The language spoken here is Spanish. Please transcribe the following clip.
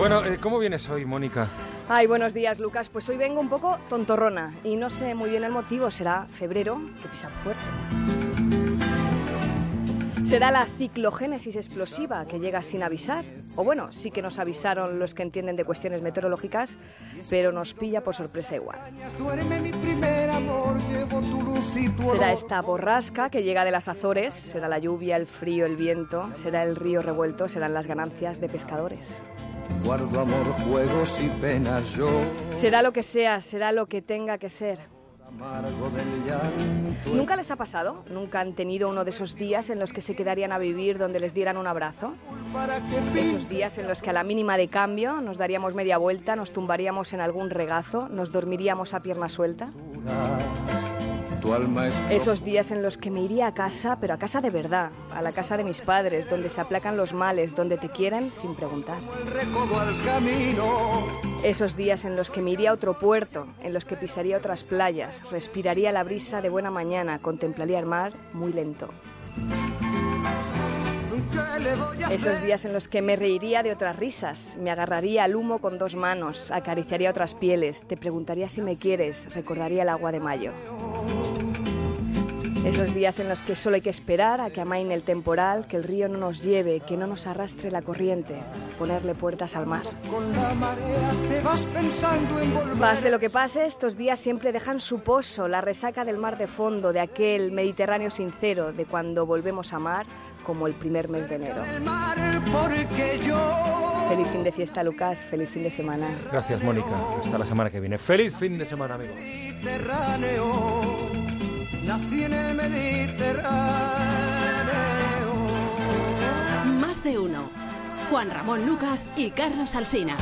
Bueno, eh, ¿cómo vienes hoy, Mónica? Ay, buenos días, Lucas. Pues hoy vengo un poco tontorrona y no sé muy bien el motivo. Será febrero, que pisar fuerte. Será la ciclogénesis explosiva que llega sin avisar. O bueno, sí que nos avisaron los que entienden de cuestiones meteorológicas, pero nos pilla por sorpresa igual. Será esta borrasca que llega de las Azores, será la lluvia, el frío, el viento, será el río revuelto, serán las ganancias de pescadores. Guardo amor, juegos y penas yo. Será lo que sea, será lo que tenga que ser. ¿Nunca les ha pasado? ¿Nunca han tenido uno de esos días en los que se quedarían a vivir donde les dieran un abrazo? Esos días en los que a la mínima de cambio nos daríamos media vuelta, nos tumbaríamos en algún regazo, nos dormiríamos a pierna suelta. Esos días en los que me iría a casa, pero a casa de verdad, a la casa de mis padres, donde se aplacan los males, donde te quieren sin preguntar. Esos días en los que me iría a otro puerto, en los que pisaría otras playas, respiraría la brisa de buena mañana, contemplaría el mar muy lento. Esos días en los que me reiría de otras risas, me agarraría al humo con dos manos, acariciaría otras pieles, te preguntaría si me quieres, recordaría el agua de mayo. Esos días en los que solo hay que esperar a que amaine el temporal, que el río no nos lleve, que no nos arrastre la corriente, ponerle puertas al mar. Pase lo que pase, estos días siempre dejan su pozo, la resaca del mar de fondo, de aquel Mediterráneo sincero, de cuando volvemos a amar como el primer mes de enero. Feliz fin de fiesta, Lucas. Feliz fin de semana. Gracias, Mónica. Hasta la semana que viene. Feliz fin de semana, amigos. Nací en el Mediterráneo. Más de uno. Juan Ramón Lucas y Carlos Alsina.